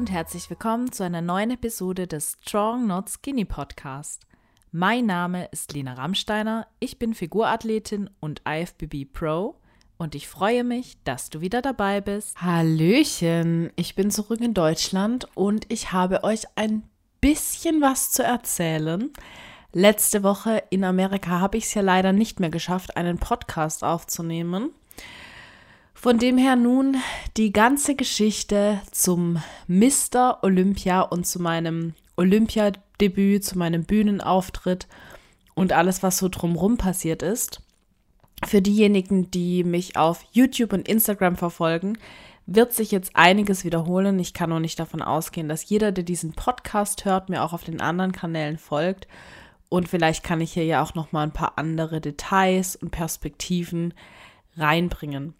und herzlich willkommen zu einer neuen Episode des Strong Not Skinny Podcast. Mein Name ist Lena Rammsteiner, ich bin Figurathletin und IFBB Pro und ich freue mich, dass du wieder dabei bist. Hallöchen, ich bin zurück in Deutschland und ich habe euch ein bisschen was zu erzählen. Letzte Woche in Amerika habe ich es ja leider nicht mehr geschafft, einen Podcast aufzunehmen. Von dem her nun die ganze Geschichte zum Mr. Olympia und zu meinem Olympiadebüt, zu meinem Bühnenauftritt und alles, was so drumherum passiert ist. Für diejenigen, die mich auf YouTube und Instagram verfolgen, wird sich jetzt einiges wiederholen. Ich kann nur nicht davon ausgehen, dass jeder, der diesen Podcast hört, mir auch auf den anderen Kanälen folgt. Und vielleicht kann ich hier ja auch noch mal ein paar andere Details und Perspektiven reinbringen.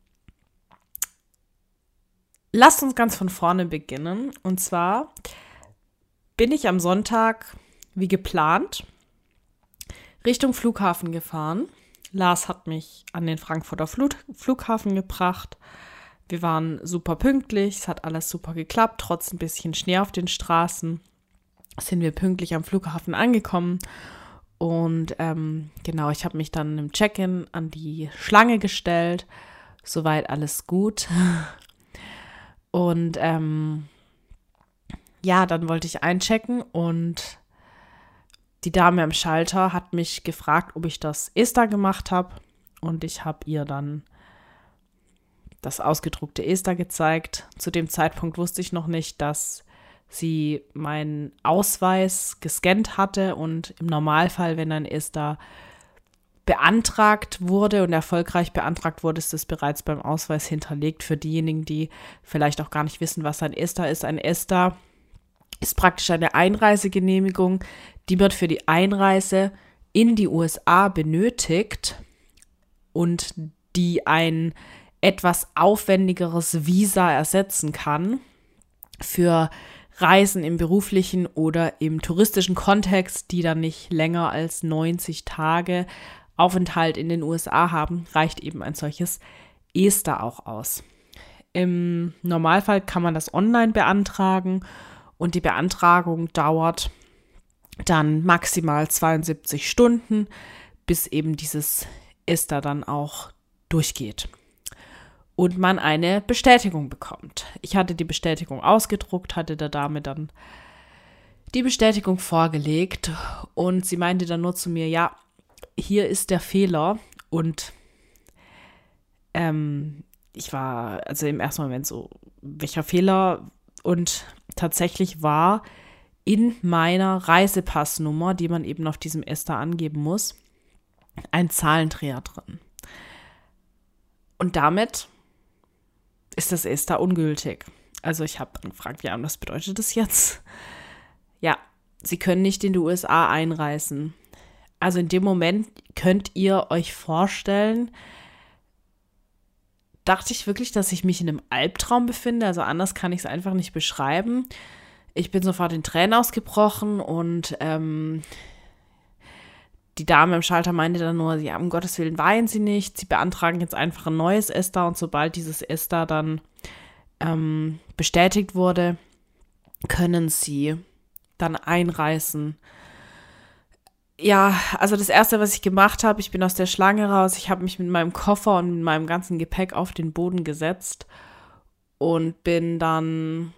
Lasst uns ganz von vorne beginnen. Und zwar bin ich am Sonntag, wie geplant, Richtung Flughafen gefahren. Lars hat mich an den Frankfurter Flug Flughafen gebracht. Wir waren super pünktlich, es hat alles super geklappt, trotz ein bisschen Schnee auf den Straßen sind wir pünktlich am Flughafen angekommen. Und ähm, genau, ich habe mich dann im Check-in an die Schlange gestellt. Soweit alles gut. Und ähm, ja, dann wollte ich einchecken und die Dame am Schalter hat mich gefragt, ob ich das ESTA gemacht habe. Und ich habe ihr dann das ausgedruckte ESTA gezeigt. Zu dem Zeitpunkt wusste ich noch nicht, dass sie meinen Ausweis gescannt hatte und im Normalfall, wenn ein ESTA beantragt wurde und erfolgreich beantragt wurde, ist es bereits beim Ausweis hinterlegt. Für diejenigen, die vielleicht auch gar nicht wissen, was ein ESTA ist. Ein ESTA ist praktisch eine Einreisegenehmigung, die wird für die Einreise in die USA benötigt und die ein etwas aufwendigeres Visa ersetzen kann für Reisen im beruflichen oder im touristischen Kontext, die dann nicht länger als 90 Tage Aufenthalt in den USA haben, reicht eben ein solches ESTA auch aus. Im Normalfall kann man das online beantragen und die Beantragung dauert dann maximal 72 Stunden, bis eben dieses ESTA dann auch durchgeht und man eine Bestätigung bekommt. Ich hatte die Bestätigung ausgedruckt, hatte der Dame dann die Bestätigung vorgelegt und sie meinte dann nur zu mir, ja, hier ist der Fehler und ähm, ich war also im ersten Moment so, welcher Fehler? Und tatsächlich war in meiner Reisepassnummer, die man eben auf diesem Ester angeben muss, ein Zahlendreher drin. Und damit ist das Ester ungültig. Also ich habe dann gefragt, ja, was bedeutet das jetzt? Ja, Sie können nicht in die USA einreisen. Also in dem Moment könnt ihr euch vorstellen, dachte ich wirklich, dass ich mich in einem Albtraum befinde. Also anders kann ich es einfach nicht beschreiben. Ich bin sofort in Tränen ausgebrochen und ähm, die Dame im Schalter meinte dann nur, ja, um Gottes Willen weinen Sie nicht. Sie beantragen jetzt einfach ein neues ESTA und sobald dieses ESTA dann ähm, bestätigt wurde, können Sie dann einreißen ja, also das erste, was ich gemacht habe, ich bin aus der Schlange raus, ich habe mich mit meinem Koffer und mit meinem ganzen Gepäck auf den Boden gesetzt und bin dann,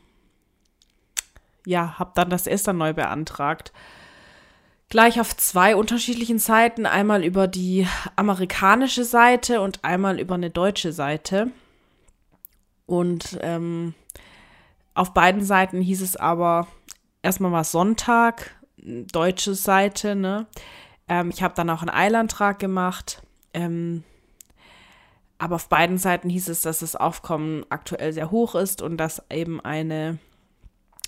ja, habe dann das Esther neu beantragt. Gleich auf zwei unterschiedlichen Seiten, einmal über die amerikanische Seite und einmal über eine deutsche Seite. Und ähm, auf beiden Seiten hieß es aber, erstmal war Sonntag, deutsche Seite, ne? Ähm, ich habe dann auch einen Eilantrag gemacht. Ähm, aber auf beiden Seiten hieß es, dass das Aufkommen aktuell sehr hoch ist und dass eben eine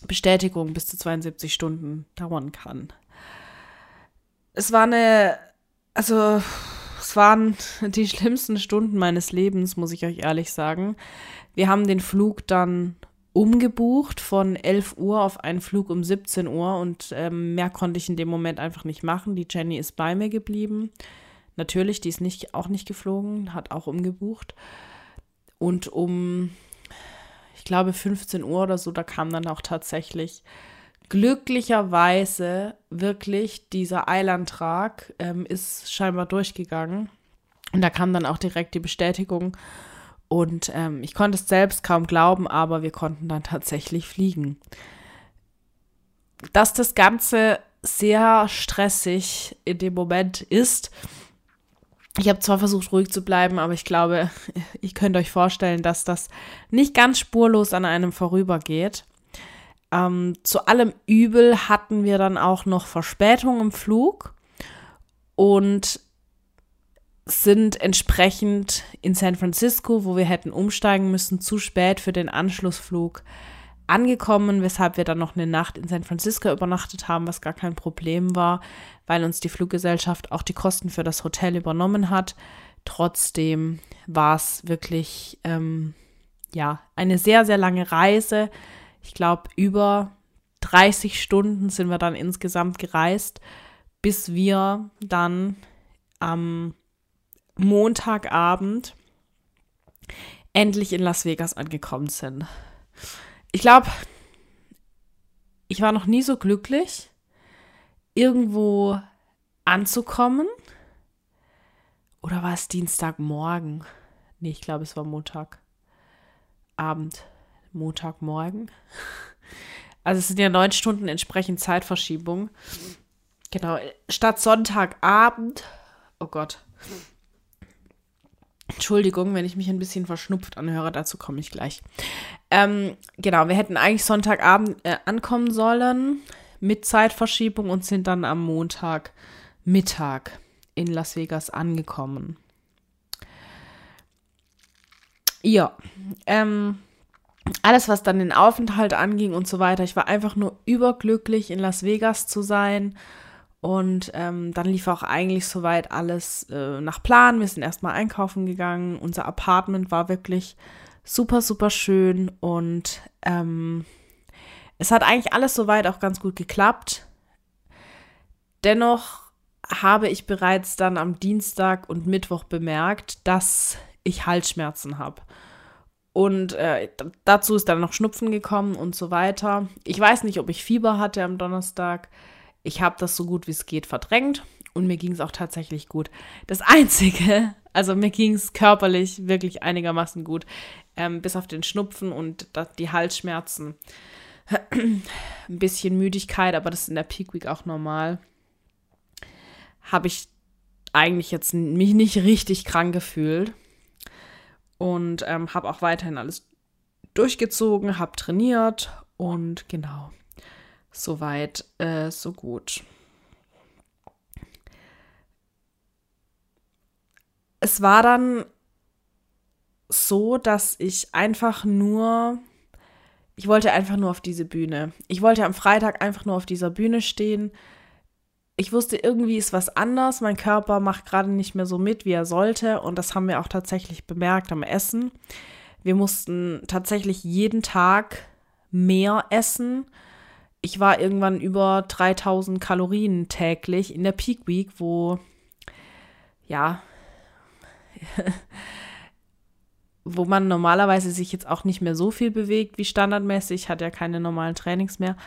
Bestätigung bis zu 72 Stunden dauern kann. Es war eine, also es waren die schlimmsten Stunden meines Lebens, muss ich euch ehrlich sagen. Wir haben den Flug dann umgebucht von 11 Uhr auf einen Flug um 17 Uhr und ähm, mehr konnte ich in dem Moment einfach nicht machen. Die Jenny ist bei mir geblieben. Natürlich, die ist nicht, auch nicht geflogen, hat auch umgebucht. Und um, ich glaube 15 Uhr oder so, da kam dann auch tatsächlich glücklicherweise wirklich dieser Eilantrag ähm, ist scheinbar durchgegangen. Und da kam dann auch direkt die Bestätigung. Und ähm, ich konnte es selbst kaum glauben, aber wir konnten dann tatsächlich fliegen. Dass das Ganze sehr stressig in dem Moment ist. Ich habe zwar versucht, ruhig zu bleiben, aber ich glaube, ihr könnt euch vorstellen, dass das nicht ganz spurlos an einem vorübergeht. Ähm, zu allem Übel hatten wir dann auch noch Verspätung im Flug und sind entsprechend in San Francisco, wo wir hätten umsteigen müssen, zu spät für den Anschlussflug angekommen, weshalb wir dann noch eine Nacht in San Francisco übernachtet haben, was gar kein Problem war, weil uns die Fluggesellschaft auch die Kosten für das Hotel übernommen hat. Trotzdem war es wirklich ähm, ja eine sehr sehr lange Reise. Ich glaube über 30 Stunden sind wir dann insgesamt gereist, bis wir dann am Montagabend endlich in Las Vegas angekommen sind. Ich glaube, ich war noch nie so glücklich, irgendwo anzukommen. Oder war es Dienstagmorgen? Nee, ich glaube, es war Montagabend. Montagmorgen. Also es sind ja neun Stunden entsprechend Zeitverschiebung. Genau, statt Sonntagabend. Oh Gott. Entschuldigung, wenn ich mich ein bisschen verschnupft anhöre, dazu komme ich gleich. Ähm, genau, wir hätten eigentlich Sonntagabend äh, ankommen sollen mit Zeitverschiebung und sind dann am Montagmittag in Las Vegas angekommen. Ja, ähm, alles, was dann den Aufenthalt anging und so weiter, ich war einfach nur überglücklich, in Las Vegas zu sein und ähm, dann lief auch eigentlich soweit alles äh, nach Plan. Wir sind erstmal einkaufen gegangen. Unser Apartment war wirklich super, super schön. Und ähm, es hat eigentlich alles soweit auch ganz gut geklappt. Dennoch habe ich bereits dann am Dienstag und Mittwoch bemerkt, dass ich Halsschmerzen habe. Und äh, dazu ist dann noch Schnupfen gekommen und so weiter. Ich weiß nicht, ob ich Fieber hatte am Donnerstag. Ich habe das so gut wie es geht verdrängt und mir ging es auch tatsächlich gut. Das Einzige, also mir ging es körperlich wirklich einigermaßen gut, ähm, bis auf den Schnupfen und die Halsschmerzen. Ein bisschen Müdigkeit, aber das ist in der Peak Week auch normal. Habe ich eigentlich jetzt mich nicht richtig krank gefühlt und ähm, habe auch weiterhin alles durchgezogen, habe trainiert und genau. Soweit, äh, so gut. Es war dann so, dass ich einfach nur, ich wollte einfach nur auf diese Bühne. Ich wollte am Freitag einfach nur auf dieser Bühne stehen. Ich wusste, irgendwie ist was anders. Mein Körper macht gerade nicht mehr so mit, wie er sollte. Und das haben wir auch tatsächlich bemerkt am Essen. Wir mussten tatsächlich jeden Tag mehr essen ich war irgendwann über 3000 Kalorien täglich in der Peak Week, wo ja, wo man normalerweise sich jetzt auch nicht mehr so viel bewegt wie standardmäßig, hat ja keine normalen Trainings mehr.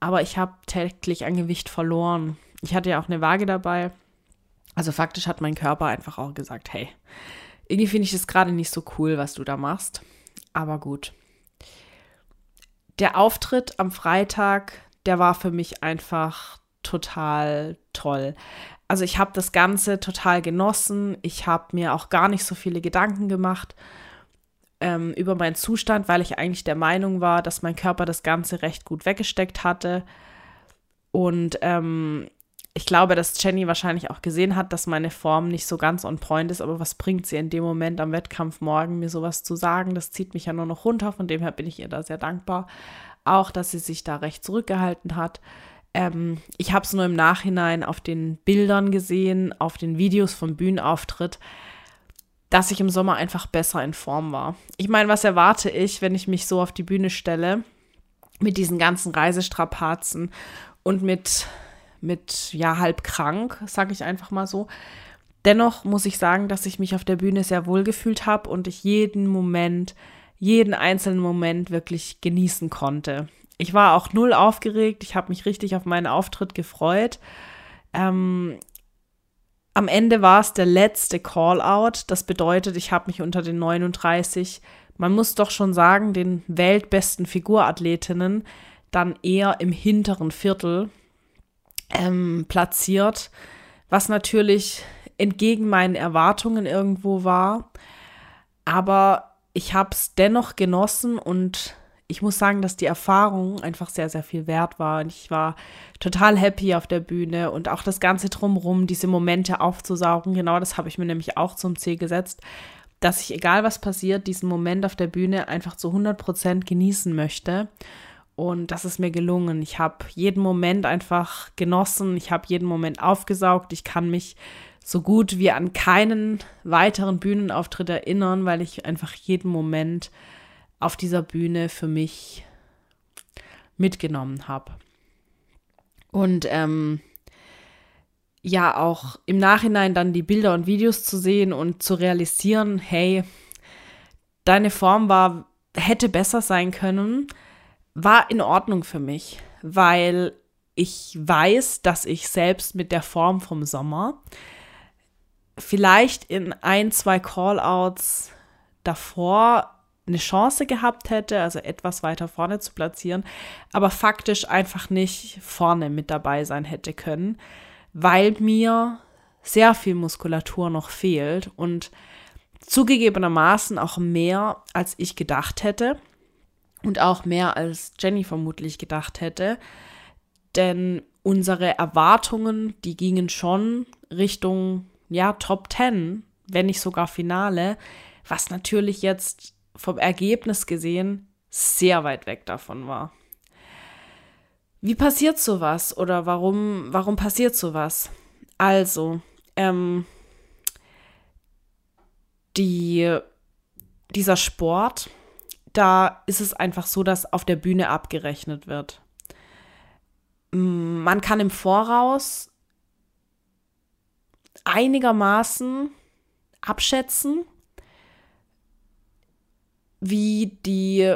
Aber ich habe täglich an Gewicht verloren. Ich hatte ja auch eine Waage dabei. Also faktisch hat mein Körper einfach auch gesagt, hey, irgendwie finde ich das gerade nicht so cool, was du da machst. Aber gut der Auftritt am Freitag, der war für mich einfach total toll. Also ich habe das Ganze total genossen. Ich habe mir auch gar nicht so viele Gedanken gemacht ähm, über meinen Zustand, weil ich eigentlich der Meinung war, dass mein Körper das Ganze recht gut weggesteckt hatte. Und ähm, ich glaube, dass Jenny wahrscheinlich auch gesehen hat, dass meine Form nicht so ganz on point ist, aber was bringt sie in dem Moment am Wettkampf morgen, mir sowas zu sagen? Das zieht mich ja nur noch runter, von dem her bin ich ihr da sehr dankbar. Auch, dass sie sich da recht zurückgehalten hat. Ähm, ich habe es nur im Nachhinein auf den Bildern gesehen, auf den Videos vom Bühnenauftritt, dass ich im Sommer einfach besser in Form war. Ich meine, was erwarte ich, wenn ich mich so auf die Bühne stelle, mit diesen ganzen Reisestrapazen und mit mit ja halb krank, sage ich einfach mal so. Dennoch muss ich sagen, dass ich mich auf der Bühne sehr wohl gefühlt habe und ich jeden Moment jeden einzelnen Moment wirklich genießen konnte. Ich war auch null aufgeregt, ich habe mich richtig auf meinen Auftritt gefreut. Ähm, am Ende war es der letzte Call-out. Das bedeutet, ich habe mich unter den 39, man muss doch schon sagen, den weltbesten Figurathletinnen dann eher im hinteren Viertel ähm, platziert, was natürlich entgegen meinen Erwartungen irgendwo war. Aber ich habe es dennoch genossen und ich muss sagen, dass die Erfahrung einfach sehr, sehr viel wert war. Und ich war total happy auf der Bühne und auch das Ganze drumherum, diese Momente aufzusaugen. Genau das habe ich mir nämlich auch zum Ziel gesetzt, dass ich, egal was passiert, diesen Moment auf der Bühne einfach zu 100 Prozent genießen möchte. Und das ist mir gelungen. Ich habe jeden Moment einfach genossen. Ich habe jeden Moment aufgesaugt. Ich kann mich so gut wie an keinen weiteren Bühnenauftritt erinnern, weil ich einfach jeden Moment auf dieser Bühne für mich mitgenommen habe. Und ähm, ja, auch im Nachhinein dann die Bilder und Videos zu sehen und zu realisieren, hey, deine Form war, hätte besser sein können, war in Ordnung für mich, weil ich weiß, dass ich selbst mit der Form vom Sommer vielleicht in ein, zwei Callouts davor eine Chance gehabt hätte, also etwas weiter vorne zu platzieren, aber faktisch einfach nicht vorne mit dabei sein hätte können, weil mir sehr viel Muskulatur noch fehlt und zugegebenermaßen auch mehr, als ich gedacht hätte und auch mehr als Jenny vermutlich gedacht hätte, denn unsere Erwartungen, die gingen schon Richtung ja Top 10, wenn nicht sogar Finale, was natürlich jetzt vom Ergebnis gesehen sehr weit weg davon war. Wie passiert sowas oder warum, warum passiert sowas? Also, ähm, die, dieser Sport, da ist es einfach so, dass auf der Bühne abgerechnet wird. Man kann im Voraus einigermaßen abschätzen, wie die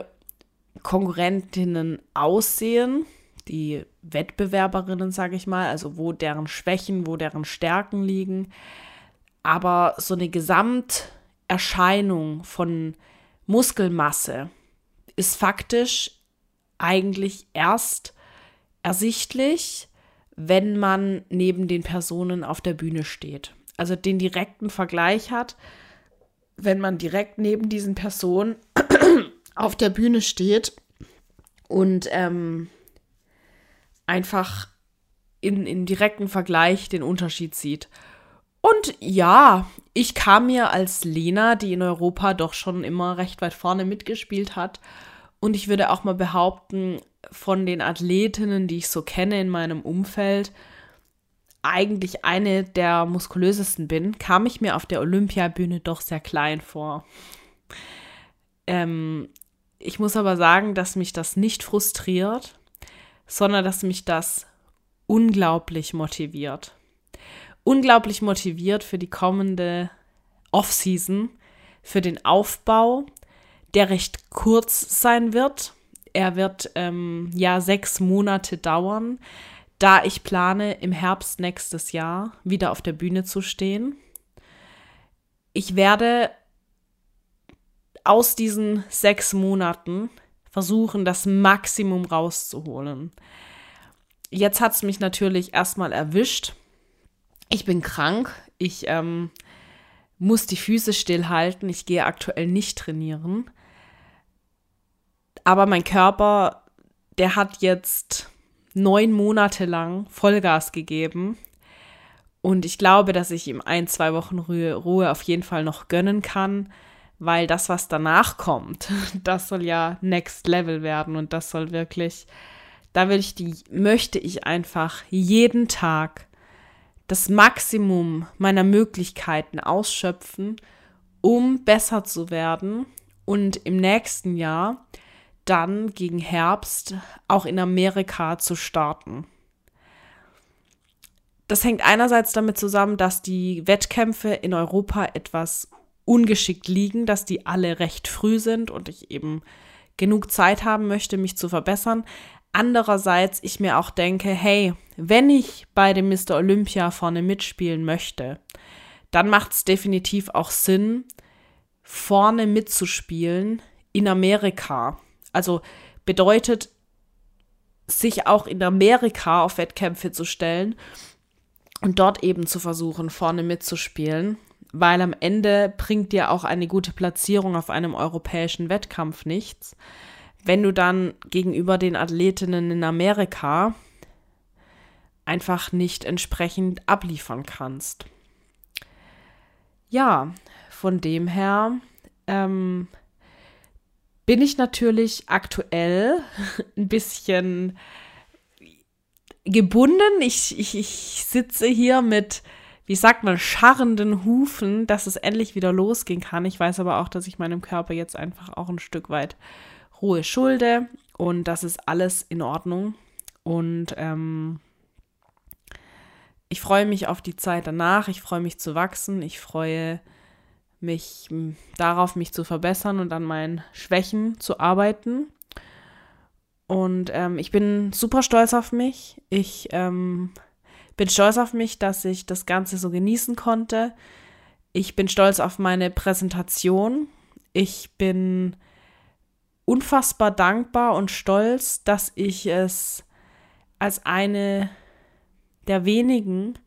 Konkurrentinnen aussehen, die Wettbewerberinnen, sage ich mal, also wo deren Schwächen, wo deren Stärken liegen. Aber so eine Gesamterscheinung von Muskelmasse ist faktisch eigentlich erst ersichtlich, wenn man neben den Personen auf der Bühne steht. Also den direkten Vergleich hat wenn man direkt neben diesen Personen auf der Bühne steht und ähm, einfach in, in direkten Vergleich den Unterschied sieht. Und ja, ich kam mir als Lena, die in Europa doch schon immer recht weit vorne mitgespielt hat, und ich würde auch mal behaupten, von den Athletinnen, die ich so kenne in meinem Umfeld, eigentlich eine der muskulösesten bin, kam ich mir auf der Olympiabühne doch sehr klein vor. Ähm, ich muss aber sagen, dass mich das nicht frustriert, sondern dass mich das unglaublich motiviert. Unglaublich motiviert für die kommende Off-Season, für den Aufbau, der recht kurz sein wird. Er wird ähm, ja sechs Monate dauern da ich plane, im Herbst nächstes Jahr wieder auf der Bühne zu stehen. Ich werde aus diesen sechs Monaten versuchen, das Maximum rauszuholen. Jetzt hat es mich natürlich erstmal erwischt. Ich bin krank. Ich ähm, muss die Füße stillhalten. Ich gehe aktuell nicht trainieren. Aber mein Körper, der hat jetzt neun Monate lang Vollgas gegeben. Und ich glaube, dass ich ihm ein, zwei Wochen Ruhe, Ruhe auf jeden Fall noch gönnen kann, weil das, was danach kommt, das soll ja Next Level werden und das soll wirklich, da will ich die, möchte ich einfach jeden Tag das Maximum meiner Möglichkeiten ausschöpfen, um besser zu werden und im nächsten Jahr dann gegen Herbst auch in Amerika zu starten. Das hängt einerseits damit zusammen, dass die Wettkämpfe in Europa etwas ungeschickt liegen, dass die alle recht früh sind und ich eben genug Zeit haben möchte, mich zu verbessern. Andererseits ich mir auch denke, hey, wenn ich bei dem Mr. Olympia vorne mitspielen möchte, dann macht es definitiv auch Sinn, vorne mitzuspielen in Amerika. Also bedeutet, sich auch in Amerika auf Wettkämpfe zu stellen und dort eben zu versuchen, vorne mitzuspielen, weil am Ende bringt dir auch eine gute Platzierung auf einem europäischen Wettkampf nichts wenn du dann gegenüber den Athletinnen in Amerika einfach nicht entsprechend abliefern kannst. Ja, von dem her ähm, bin ich natürlich aktuell ein bisschen gebunden. Ich, ich, ich sitze hier mit, wie sagt man, scharrenden Hufen, dass es endlich wieder losgehen kann. Ich weiß aber auch, dass ich meinem Körper jetzt einfach auch ein Stück weit Ruhe schulde und das ist alles in Ordnung. Und ähm, ich freue mich auf die Zeit danach, ich freue mich zu wachsen, ich freue mich darauf, mich zu verbessern und an meinen Schwächen zu arbeiten. Und ähm, ich bin super stolz auf mich. Ich ähm, bin stolz auf mich, dass ich das Ganze so genießen konnte. Ich bin stolz auf meine Präsentation. Ich bin unfassbar dankbar und stolz, dass ich es als eine der wenigen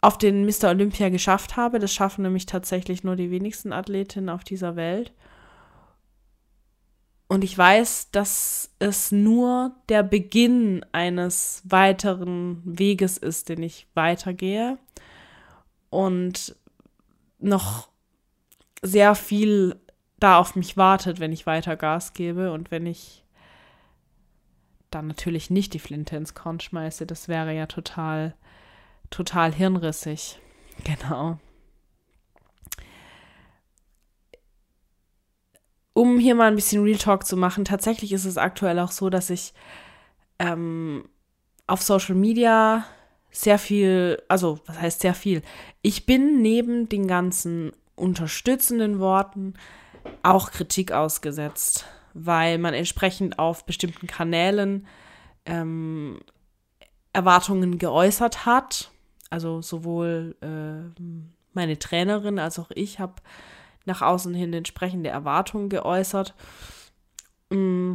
auf den Mr. Olympia geschafft habe. Das schaffen nämlich tatsächlich nur die wenigsten Athletinnen auf dieser Welt. Und ich weiß, dass es nur der Beginn eines weiteren Weges ist, den ich weitergehe. Und noch sehr viel da auf mich wartet, wenn ich weiter Gas gebe und wenn ich dann natürlich nicht die Flinte ins Korn schmeiße. Das wäre ja total, total hirnrissig. Genau. Um hier mal ein bisschen Real Talk zu machen, tatsächlich ist es aktuell auch so, dass ich ähm, auf Social Media sehr viel, also was heißt sehr viel? Ich bin neben den ganzen unterstützenden Worten auch Kritik ausgesetzt, weil man entsprechend auf bestimmten Kanälen ähm, Erwartungen geäußert hat. Also sowohl äh, meine Trainerin als auch ich habe nach außen hin entsprechende Erwartungen geäußert. Mm.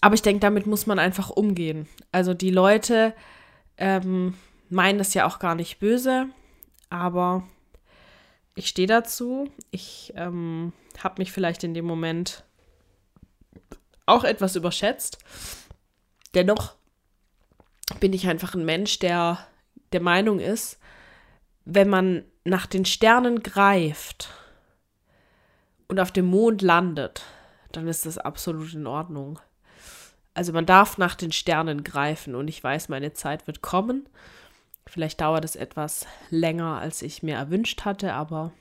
Aber ich denke, damit muss man einfach umgehen. Also die Leute ähm, meinen das ja auch gar nicht böse, aber ich stehe dazu. Ich ähm, habe mich vielleicht in dem Moment auch etwas überschätzt. Dennoch bin ich einfach ein Mensch, der der Meinung ist, wenn man nach den Sternen greift und auf dem Mond landet, dann ist das absolut in Ordnung. Also man darf nach den Sternen greifen und ich weiß, meine Zeit wird kommen Vielleicht dauert es etwas länger, als ich mir erwünscht hatte, aber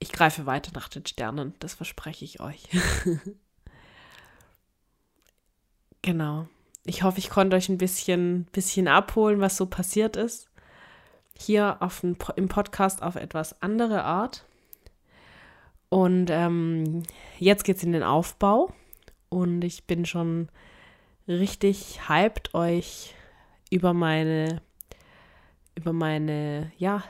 ich greife weiter nach den Sternen, das verspreche ich euch. genau. Ich hoffe, ich konnte euch ein bisschen, bisschen abholen, was so passiert ist. Hier auf ein, im Podcast auf etwas andere Art. Und ähm, jetzt geht es in den Aufbau. Und ich bin schon richtig hyped, euch über meine, über meine, ja,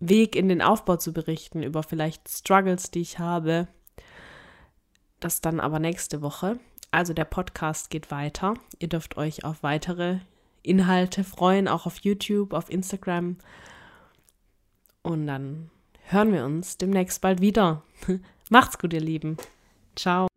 Weg in den Aufbau zu berichten, über vielleicht Struggles, die ich habe. Das dann aber nächste Woche. Also der Podcast geht weiter. Ihr dürft euch auf weitere Inhalte freuen, auch auf YouTube, auf Instagram. Und dann hören wir uns demnächst bald wieder. Macht's gut, ihr Lieben. Ciao.